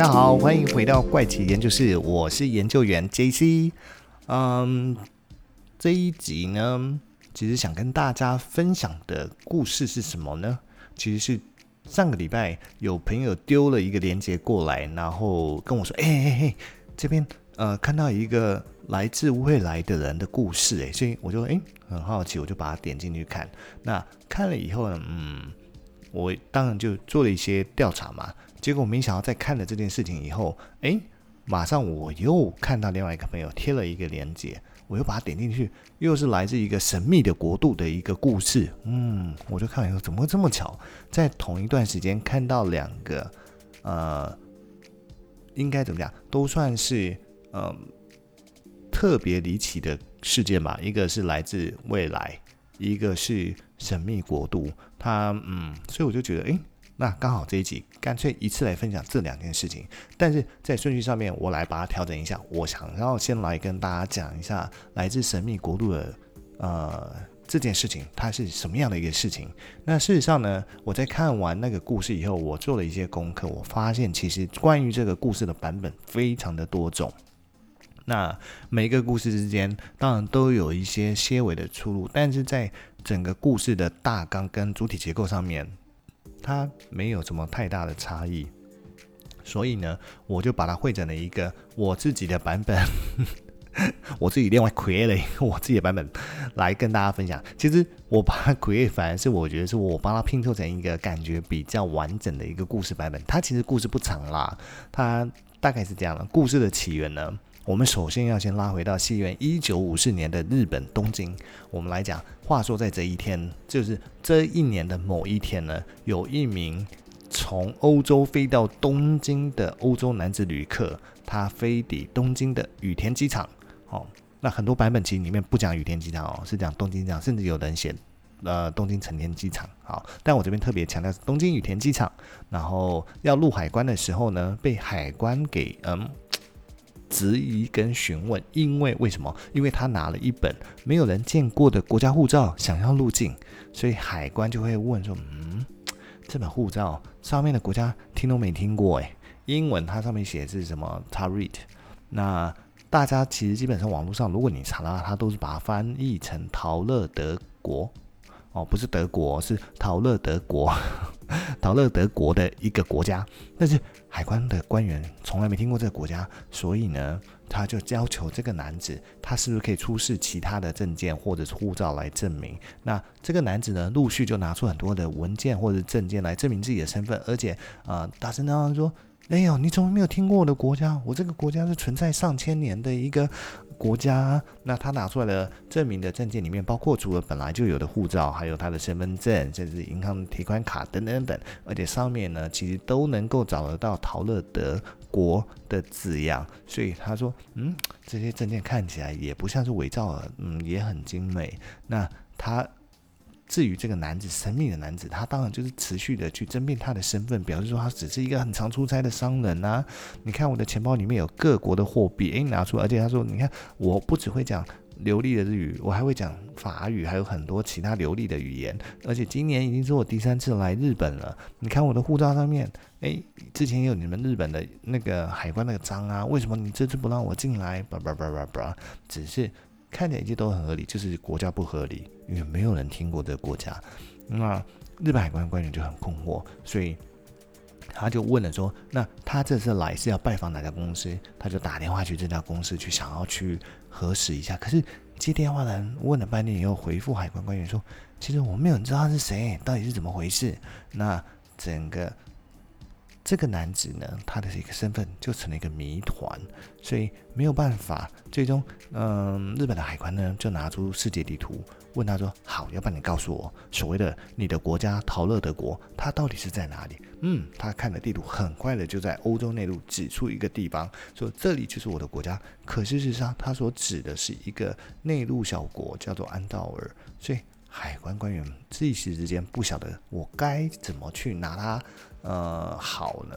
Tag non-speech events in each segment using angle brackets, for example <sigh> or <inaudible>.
大家好，欢迎回到怪奇研究室，我是研究员 JC。嗯，这一集呢，其实想跟大家分享的故事是什么呢？其实是上个礼拜有朋友丢了一个链接过来，然后跟我说：“哎哎哎，这边呃看到一个来自未来的人的故事。”哎，所以我就哎很好奇，我就把它点进去看。那看了以后呢，嗯，我当然就做了一些调查嘛。结果没想到，在看了这件事情以后，诶，马上我又看到另外一个朋友贴了一个链接，我又把它点进去，又是来自一个神秘的国度的一个故事。嗯，我就看了以后，怎么会这么巧，在同一段时间看到两个，呃，应该怎么讲，都算是呃特别离奇的事件吧。一个是来自未来，一个是神秘国度。他，嗯，所以我就觉得，诶。那刚好这一集干脆一次来分享这两件事情，但是在顺序上面我来把它调整一下。我想要先来跟大家讲一下来自神秘国度的呃这件事情，它是什么样的一个事情。那事实上呢，我在看完那个故事以后，我做了一些功课，我发现其实关于这个故事的版本非常的多种。那每一个故事之间当然都有一些些微的出入，但是在整个故事的大纲跟主体结构上面。它没有什么太大的差异，所以呢，我就把它汇整了一个我自己的版本，<laughs> 我自己另外 create 了一个我自己的版本来跟大家分享。其实我把它 create 反而是我觉得是我帮它拼凑成一个感觉比较完整的一个故事版本。它其实故事不长啦，它大概是这样的。故事的起源呢，我们首先要先拉回到西元一九五四年的日本东京。我们来讲，话说在这一天，就是这一年的某一天呢，有一名从欧洲飞到东京的欧洲男子旅客，他飞抵东京的羽田机场。哦，那很多版本其实里面不讲羽田机场哦，是讲东京机场，甚至有人写呃东京成田机场。好，但我这边特别强调是东京羽田机场。然后要入海关的时候呢，被海关给嗯。质疑跟询问，因为为什么？因为他拿了一本没有人见过的国家护照，想要入境，所以海关就会问说：“嗯，这本护照上面的国家听都没听过，诶，英文它上面写的是什么？Tarit。那大家其实基本上网络上，如果你查的话，它都是把它翻译成陶乐德国。”哦，不是德国，是陶乐德国，<laughs> 陶乐德国的一个国家。但是海关的官员从来没听过这个国家，所以呢，他就要求这个男子，他是不是可以出示其他的证件或者护照来证明？那这个男子呢，陆续就拿出很多的文件或者证件来证明自己的身份，而且啊、呃，大声嚷嚷说。哎呦，你怎么没有听过我的国家？我这个国家是存在上千年的一个国家。那他拿出来的证明的证件里面，包括除了本来就有的护照，还有他的身份证，甚至银行提款卡等等等，而且上面呢，其实都能够找得到陶乐德国的字样。所以他说，嗯，这些证件看起来也不像是伪造的，嗯，也很精美。那他。至于这个男子，神秘的男子，他当然就是持续的去争辩他的身份，表示说他只是一个很常出差的商人啊。你看我的钱包里面有各国的货币，诶，拿出，而且他说，你看我不只会讲流利的日语，我还会讲法语，还有很多其他流利的语言。而且今年已经是我第三次来日本了。你看我的护照上面，诶，之前也有你们日本的那个海关那个章啊，为什么你这次不让我进来？叭叭叭叭叭，只是。看起来一切都很合理，就是国家不合理，因为没有人听过这个国家。那日本海关官员就很困惑，所以他就问了说：“那他这次来是要拜访哪家公司？”他就打电话去这家公司去，想要去核实一下。可是接电话的人问了半天以后，回复海关官员说：“其实我没有知道他是谁，到底是怎么回事？”那整个。这个男子呢，他的一个身份就成了一个谜团，所以没有办法。最终，嗯，日本的海关呢就拿出世界地图，问他说：“好，要不然你告诉我，所谓的你的国家陶乐德国，它到底是在哪里？”嗯，他看了地图，很快的就在欧洲内陆指出一个地方，说这里就是我的国家。可事实上，他所指的是一个内陆小国，叫做安道尔。所以海关官员一时之间不晓得我该怎么去拿他。呃，好呢，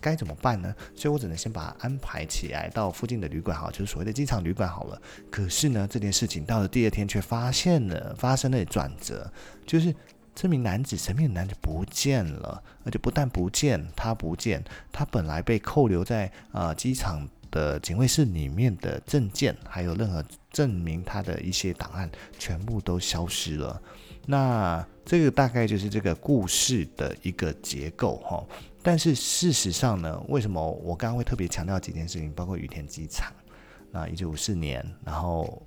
该怎么办呢？所以我只能先把它安排起来到附近的旅馆，好，就是所谓的机场旅馆好了。可是呢，这件事情到了第二天却发现了发生了转折，就是这名男子神秘男子不见了，而且不但不见，他不见，他本来被扣留在、呃、机场的警卫室里面的证件，还有任何证明他的一些档案，全部都消失了。那这个大概就是这个故事的一个结构哈。但是事实上呢，为什么我刚刚会特别强调几件事情，包括羽田机场，那一九五四年，然后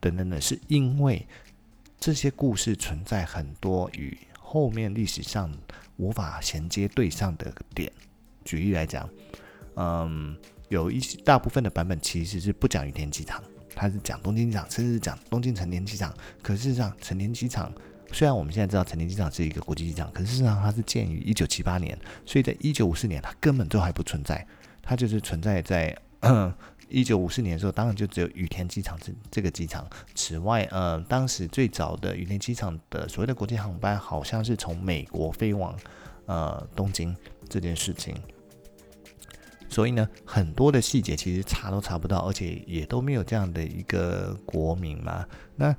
等等的，是因为这些故事存在很多与后面历史上无法衔接对上的点。举例来讲，嗯，有一些大部分的版本其实是不讲羽田机场，它是讲东京机场，甚至讲东京成田机场。可事实上，成田机场。虽然我们现在知道成田机场是一个国际机场，可是事实上它是建于一九七八年，所以在一九五四年它根本就还不存在，它就是存在在 <clears throat> 一九五四年的时候，当然就只有羽田机场这这个机场。此外，呃，当时最早的羽田机场的所谓的国际航班，好像是从美国飞往呃东京这件事情。所以呢，很多的细节其实查都查不到，而且也都没有这样的一个国名嘛。那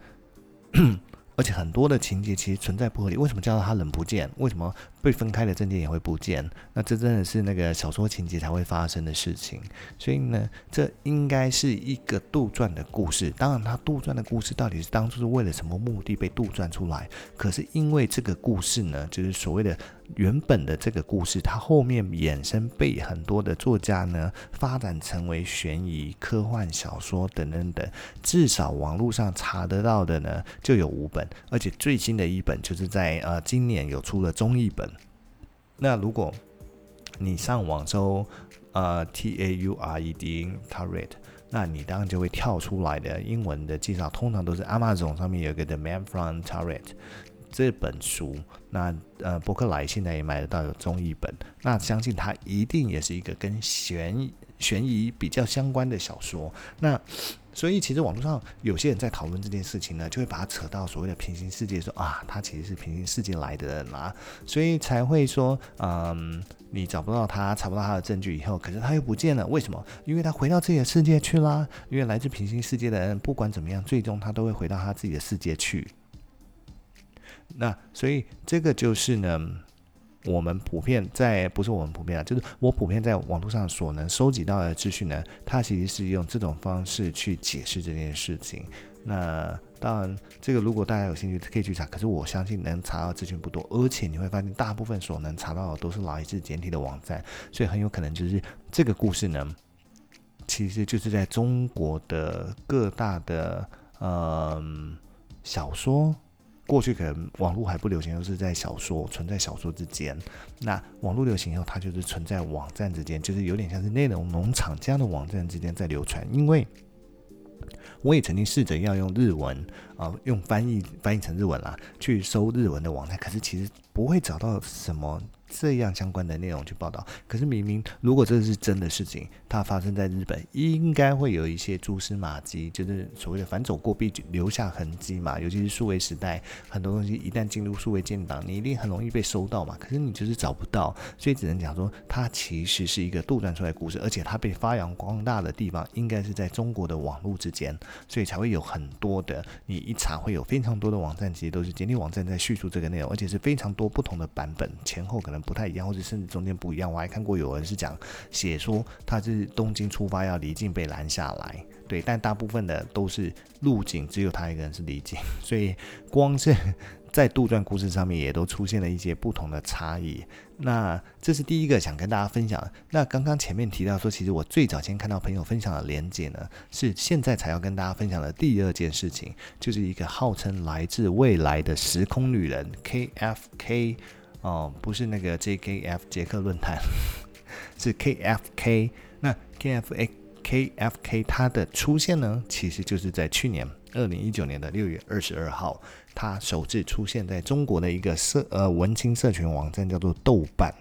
<clears throat> 而且很多的情节其实存在不合理，为什么叫他人不见？为什么被分开的证件也会不见？那这真的是那个小说情节才会发生的事情。所以呢，这应该是一个杜撰的故事。当然，他杜撰的故事到底是当初是为了什么目的被杜撰出来？可是因为这个故事呢，就是所谓的。原本的这个故事，它后面衍生被很多的作家呢发展成为悬疑、科幻小说等等等。至少网络上查得到的呢就有五本，而且最新的一本就是在呃今年有出了中译本。那如果你上网搜呃 T A U R E D Turret，那你当然就会跳出来的英文的介绍，通常都是 Amazon 上面有一个 The Man from Tauret。这本书，那呃，博客来现在也买得到有中译本，那相信它一定也是一个跟悬悬疑比较相关的小说。那所以其实网络上有些人在讨论这件事情呢，就会把它扯到所谓的平行世界，说啊，他其实是平行世界来的人啊，所以才会说，嗯，你找不到他，查不到他的证据以后，可是他又不见了，为什么？因为他回到自己的世界去啦。因为来自平行世界的人，不管怎么样，最终他都会回到他自己的世界去。那所以这个就是呢，我们普遍在不是我们普遍啊，就是我普遍在网络上所能收集到的资讯呢，它其实是用这种方式去解释这件事情。那当然，这个如果大家有兴趣可以去查，可是我相信能查到资讯不多，而且你会发现大部分所能查到的都是来自简体的网站，所以很有可能就是这个故事呢，其实就是在中国的各大的嗯、呃、小说。过去可能网络还不流行，都是在小说存在小说之间。那网络流行以后，它就是存在网站之间，就是有点像是内容农场这样的网站之间在流传。因为我也曾经试着要用日文啊、用翻译翻译成日文啦，去搜日文的网站，可是其实不会找到什么。这样相关的内容去报道，可是明明如果这是真的事情，它发生在日本，应该会有一些蛛丝马迹，就是所谓的“反走过必留下痕迹”嘛。尤其是数位时代，很多东西一旦进入数位建档，你一定很容易被收到嘛。可是你就是找不到，所以只能讲说，它其实是一个杜撰出来的故事，而且它被发扬光大的地方，应该是在中国的网络之间，所以才会有很多的，你一查会有非常多的网站，其实都是简体网站在叙述这个内容，而且是非常多不同的版本，前后可能。不太一样，或者甚至中间不一样。我还看过有人是讲写说他是东京出发要离境被拦下来，对，但大部分的都是入境，只有他一个人是离境，<laughs> 所以光是在杜撰故事上面也都出现了一些不同的差异。那这是第一个想跟大家分享。那刚刚前面提到说，其实我最早先看到朋友分享的连接呢，是现在才要跟大家分享的第二件事情，就是一个号称来自未来的时空旅人 KFK。哦，不是那个 JKF 杰克论坛，<laughs> 是 KFK。那 KFA KFK 它的出现呢，其实就是在去年二零一九年的六月二十二号，它首次出现在中国的一个社呃文青社群网站，叫做豆瓣。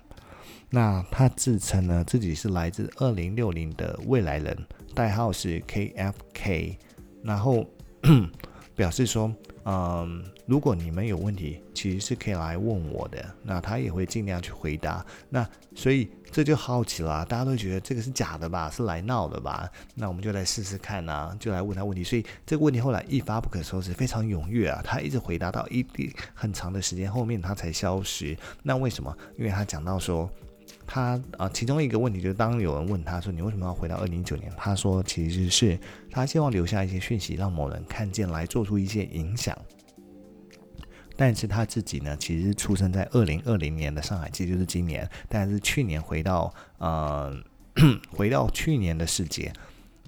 那他自称呢，自己是来自二零六零的未来人，代号是 KFK，然后 <clears throat> 表示说。嗯，如果你们有问题，其实是可以来问我的，那他也会尽量去回答。那所以这就好奇了，大家都觉得这个是假的吧，是来闹的吧？那我们就来试试看啊，就来问他问题。所以这个问题后来一发不可收拾，非常踊跃啊，他一直回答到一定很长的时间后面他才消失。那为什么？因为他讲到说。他啊，其中一个问题就是，当有人问他说：“你为什么要回到二零一九年？”他说：“其实是他希望留下一些讯息，让某人看见，来做出一些影响。”但是他自己呢，其实出生在二零二零年的上海，其实就是今年，但是去年回到呃，<coughs> 回到去年的世界。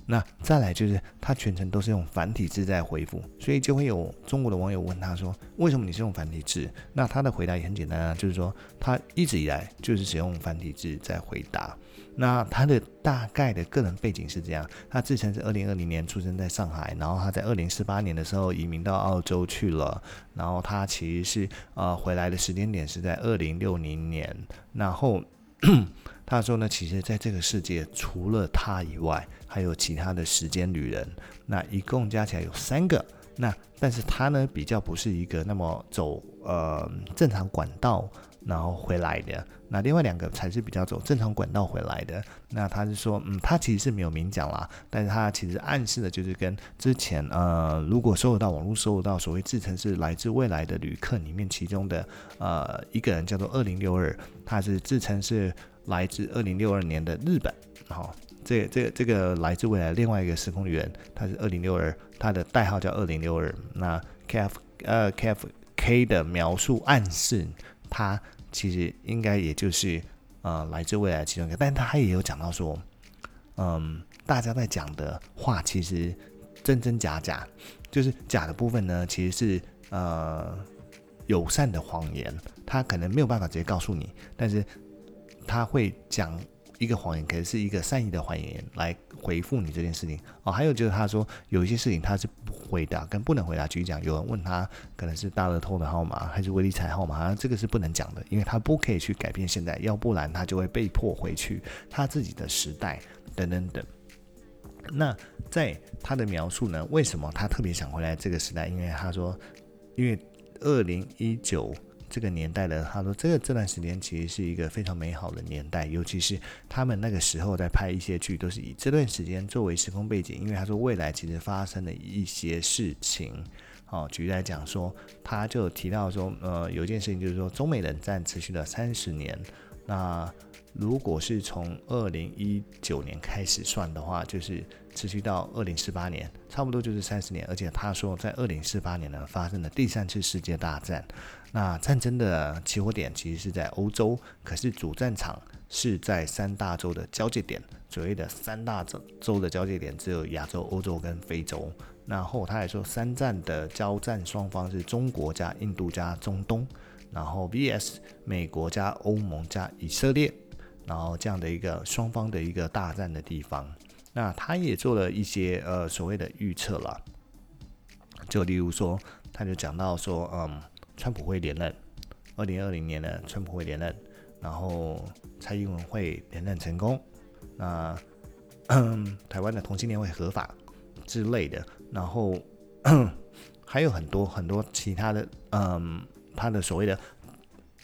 那再来就是他全程都是用繁体字在回复，所以就会有中国的网友问他说：“为什么你是用繁体字？”那他的回答也很简单啊，就是说他一直以来就是使用繁体字在回答。那他的大概的个人背景是这样：他自称是二零二零年出生在上海，然后他在二零四八年的时候移民到澳洲去了，然后他其实是呃回来的时间点是在二零六零年，然后。<clears throat> 他说呢，其实在这个世界除了他以外，还有其他的时间旅人，那一共加起来有三个。那但是他呢，比较不是一个那么走呃正常管道然后回来的。那另外两个才是比较走正常管道回来的。那他是说，嗯，他其实是没有明讲啦，但是他其实暗示的就是跟之前呃，如果收得到网络收得到所谓自称是来自未来的旅客里面其中的呃一个人叫做二零六二，他是自称是。来自二零六二年的日本，好，这、这这个来自未来另外一个时空旅人，他是二零六二，他的代号叫二零六二。那 K F 呃 K F K 的描述暗示，他其实应该也就是呃来自未来其中一个，但他也有讲到说，嗯，大家在讲的话其实真真假假，就是假的部分呢，其实是呃友善的谎言，他可能没有办法直接告诉你，但是。他会讲一个谎言，可能是一个善意的谎言来回复你这件事情哦。还有就是他说有一些事情他是不回答跟不能回答。举例讲，有人问他可能是大乐透的号码还是威力彩号码，好像这个是不能讲的，因为他不可以去改变现在，要不然他就会被迫回去他自己的时代等等等。那在他的描述呢，为什么他特别想回来这个时代？因为他说，因为二零一九。这个年代的，他说这个这段时间其实是一个非常美好的年代，尤其是他们那个时候在拍一些剧，都是以这段时间作为时空背景，因为他说未来其实发生了一些事情。好，举例来讲说，他就提到说，呃，有一件事情就是说，中美冷战持续了三十年，那如果是从二零一九年开始算的话，就是持续到二零四八年，差不多就是三十年。而且他说，在二零四八年呢，发生了第三次世界大战。那战争的起火点其实是在欧洲，可是主战场是在三大洲的交界点。所谓的三大洲洲的交界点只有亚洲、欧洲跟非洲。然后他还说，三战的交战双方是中国加印度加中东，然后 VS 美国加欧盟加以色列，然后这样的一个双方的一个大战的地方。那他也做了一些呃所谓的预测了，就例如说，他就讲到说，嗯。川普会连任，二零二零年呢，川普会连任，然后蔡英文会连任成功，那 <clears throat> 台湾的同性恋会合法之类的，然后 <clears throat> 还有很多很多其他的，嗯，他的所谓的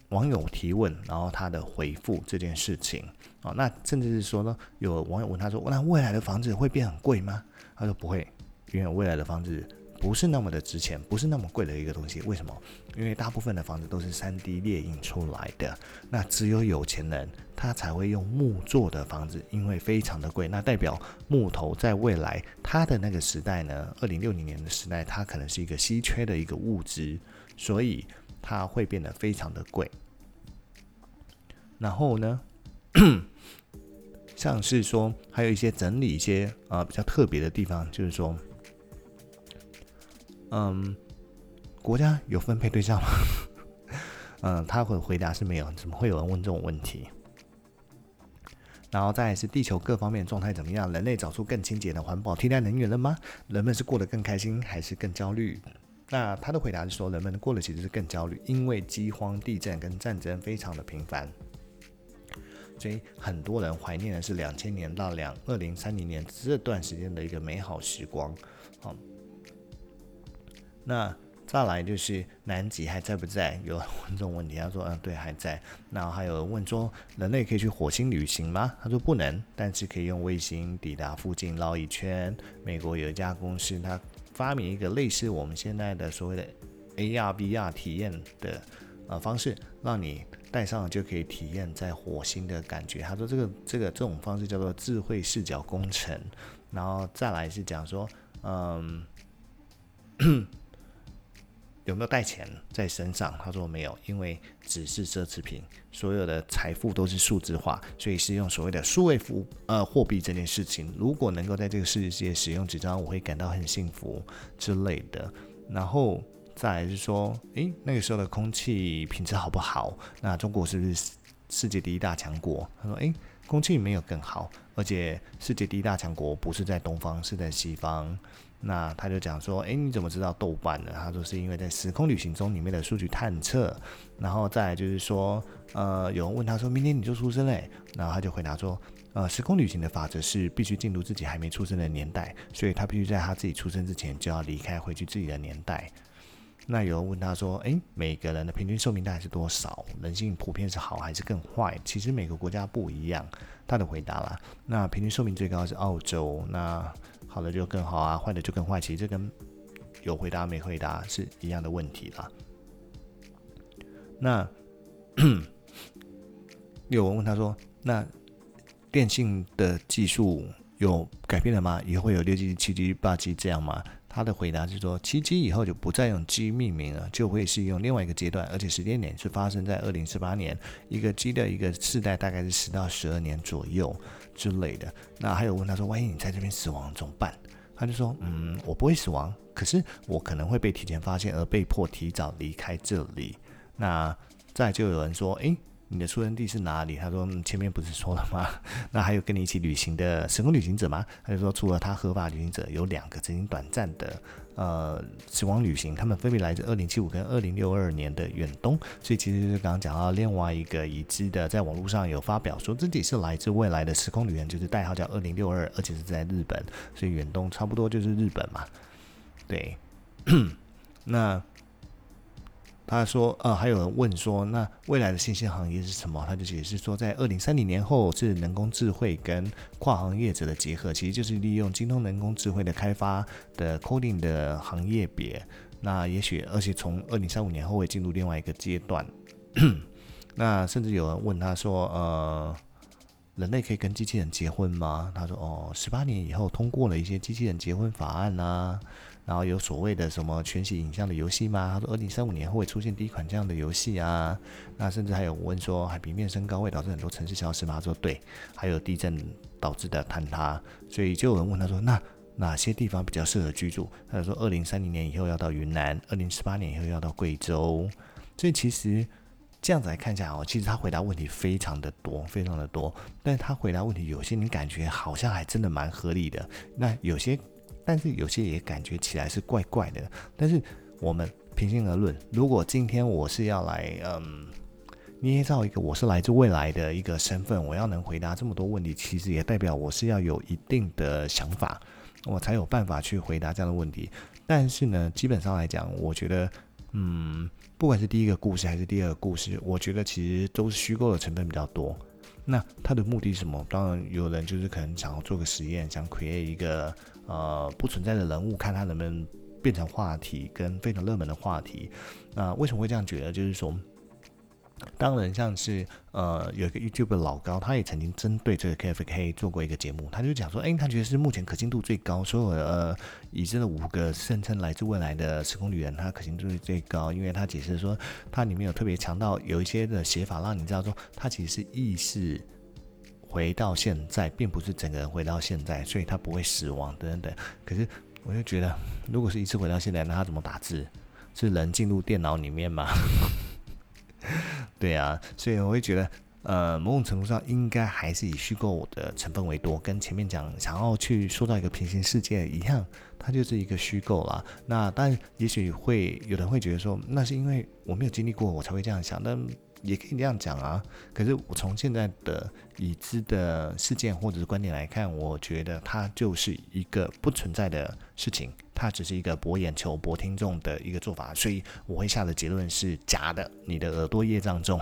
网友提问，然后他的回复这件事情啊，那甚至是说呢，有网友问他说，那未来的房子会变很贵吗？他说不会，因为未来的房子。不是那么的值钱，不是那么贵的一个东西。为什么？因为大部分的房子都是 3D 列印出来的，那只有有钱人他才会用木做的房子，因为非常的贵。那代表木头在未来它的那个时代呢，二零六零年的时代，它可能是一个稀缺的一个物质，所以它会变得非常的贵。然后呢，像是说还有一些整理一些啊、呃、比较特别的地方，就是说。嗯，国家有分配对象吗？<laughs> 嗯，他会回答是没有。怎么会有人问这种问题？然后再是地球各方面状态怎么样？人类找出更清洁的环保替代能源了吗？人们是过得更开心还是更焦虑？那他的回答是说，人们过得其实是更焦虑，因为饥荒、地震跟战争非常的频繁，所以很多人怀念的是两千年到两二零三零年这段时间的一个美好时光。好。那再来就是南极还在不在？有人问这种问题，他说嗯对还在。然后还有人问说人类可以去火星旅行吗？他说不能，但是可以用卫星抵达附近绕一圈。美国有一家公司，它发明一个类似我们现在的所谓的 AR VR 体验的呃方式，让你戴上就可以体验在火星的感觉。他说这个这个这种方式叫做智慧视角工程。然后再来是讲说嗯。有没有带钱在身上？他说没有，因为只是奢侈品，所有的财富都是数字化，所以是用所谓的数位付呃货币这件事情。如果能够在这个世界使用纸张，我会感到很幸福之类的。然后再来是说，诶，那个时候的空气品质好不好？那中国是不是世界第一大强国？他说，诶，空气没有更好，而且世界第一大强国不是在东方，是在西方。那他就讲说，诶，你怎么知道豆瓣呢？他说是因为在时空旅行中里面的数据探测，然后再来就是说，呃，有人问他说，明天你就出生嘞？然后他就回答说，呃，时空旅行的法则是必须进入自己还没出生的年代，所以他必须在他自己出生之前就要离开，回去自己的年代。那有人问他说，诶，每个人的平均寿命大概是多少？人性普遍是好还是更坏？其实每个国家不一样。他的回答啦，那平均寿命最高是澳洲，那。好的就更好啊，坏的就更坏。其实这跟有回答没回答是一样的问题啦。那 <clears throat> 有人问他说：“那电信的技术有改变了吗？以后会有六 G、七 G、八 G 这样吗？”他的回答是说：“七 G 以后就不再用 G 命名了，就会是用另外一个阶段，而且时间点是发生在二零四八年。一个 G 的一个世代大概是十到十二年左右。”之类的，那还有问他说，万一你在这边死亡怎么办？他就说，嗯，我不会死亡，可是我可能会被提前发现而被迫提早离开这里。那再就有人说，诶，你的出生地是哪里？他说，前面不是说了吗？<laughs> 那还有跟你一起旅行的时空旅行者吗？他就说，除了他合法旅行者，有两个曾经短暂的。呃，时光旅行，他们分别来自二零七五跟二零六二年的远东，所以其实就是刚刚讲到另外一个已知的，在网络上有发表说自己是来自未来的时空旅人，就是代号叫二零六二，而且是在日本，所以远东差不多就是日本嘛，对，<coughs> 那。他说：“呃，还有人问说，那未来的新兴行业是什么？他就解释说，在二零三零年后是人工智慧跟跨行业者的结合，其实就是利用精通人工智慧的开发的 coding 的行业别。那也许，而且从二零三五年后会进入另外一个阶段。那甚至有人问他说，呃，人类可以跟机器人结婚吗？他说，哦，十八年以后通过了一些机器人结婚法案啊。”然后有所谓的什么全息影像的游戏吗？他说，二零三五年会出现第一款这样的游戏啊。那甚至还有问说，海平面升高会导致很多城市消失吗？他说对，还有地震导致的坍塌。所以就有人问他说，那哪些地方比较适合居住？他说，二零三零年以后要到云南，二零四八年以后要到贵州。所以其实这样子来看一下哦，其实他回答问题非常的多，非常的多。但是他回答问题有些你感觉好像还真的蛮合理的，那有些。但是有些也感觉起来是怪怪的。但是我们平心而论，如果今天我是要来，嗯，捏造一个我是来自未来的一个身份，我要能回答这么多问题，其实也代表我是要有一定的想法，我才有办法去回答这样的问题。但是呢，基本上来讲，我觉得，嗯，不管是第一个故事还是第二个故事，我觉得其实都是虚构的成分比较多。那他的目的是什么？当然，有人就是可能想要做个实验，想 create 一个。呃，不存在的人物，看他能不能变成话题，跟非常热门的话题。那、为什么会这样觉得？就是说，当然像是呃，有一个 YouTube 老高，他也曾经针对这个 KFK 做过一个节目，他就讲说，哎，他觉得是目前可信度最高，所有呃已知的五个声称来自未来的时空旅人，他可信度最高，因为他解释说，他里面有特别强调有一些的写法，让你知道说，他其实是意识。回到现在，并不是整个人回到现在，所以他不会死亡等等等。可是我就觉得，如果是一次回到现在，那他怎么打字？是人进入电脑里面吗？对啊，所以我会觉得，呃，某种程度上应该还是以虚构的成分为多。跟前面讲想要去说到一个平行世界一样，它就是一个虚构啦。那当然，也许会有人会觉得说，那是因为我没有经历过，我才会这样想。但也可以这样讲啊。可是我从现在的已知的事件或者是观点来看，我觉得它就是一个不存在的事情，它只是一个博眼球、博听众的一个做法，所以我会下的结论是假的。你的耳朵业障重，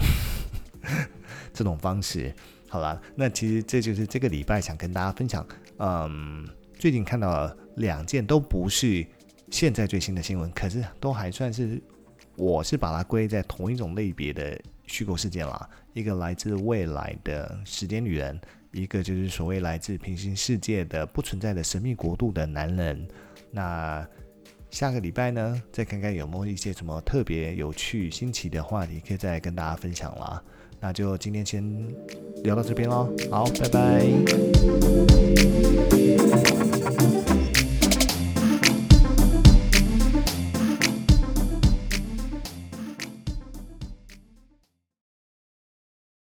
<laughs> 这种方式，好了，那其实这就是这个礼拜想跟大家分享。嗯，最近看到两件都不是现在最新的新闻，可是都还算是。我是把它归在同一种类别的虚构事件啦，一个来自未来的时间女人，一个就是所谓来自平行世界的不存在的神秘国度的男人。那下个礼拜呢，再看看有没有一些什么特别有趣、新奇的话题，可以再跟大家分享啦。那就今天先聊到这边喽，好，拜拜。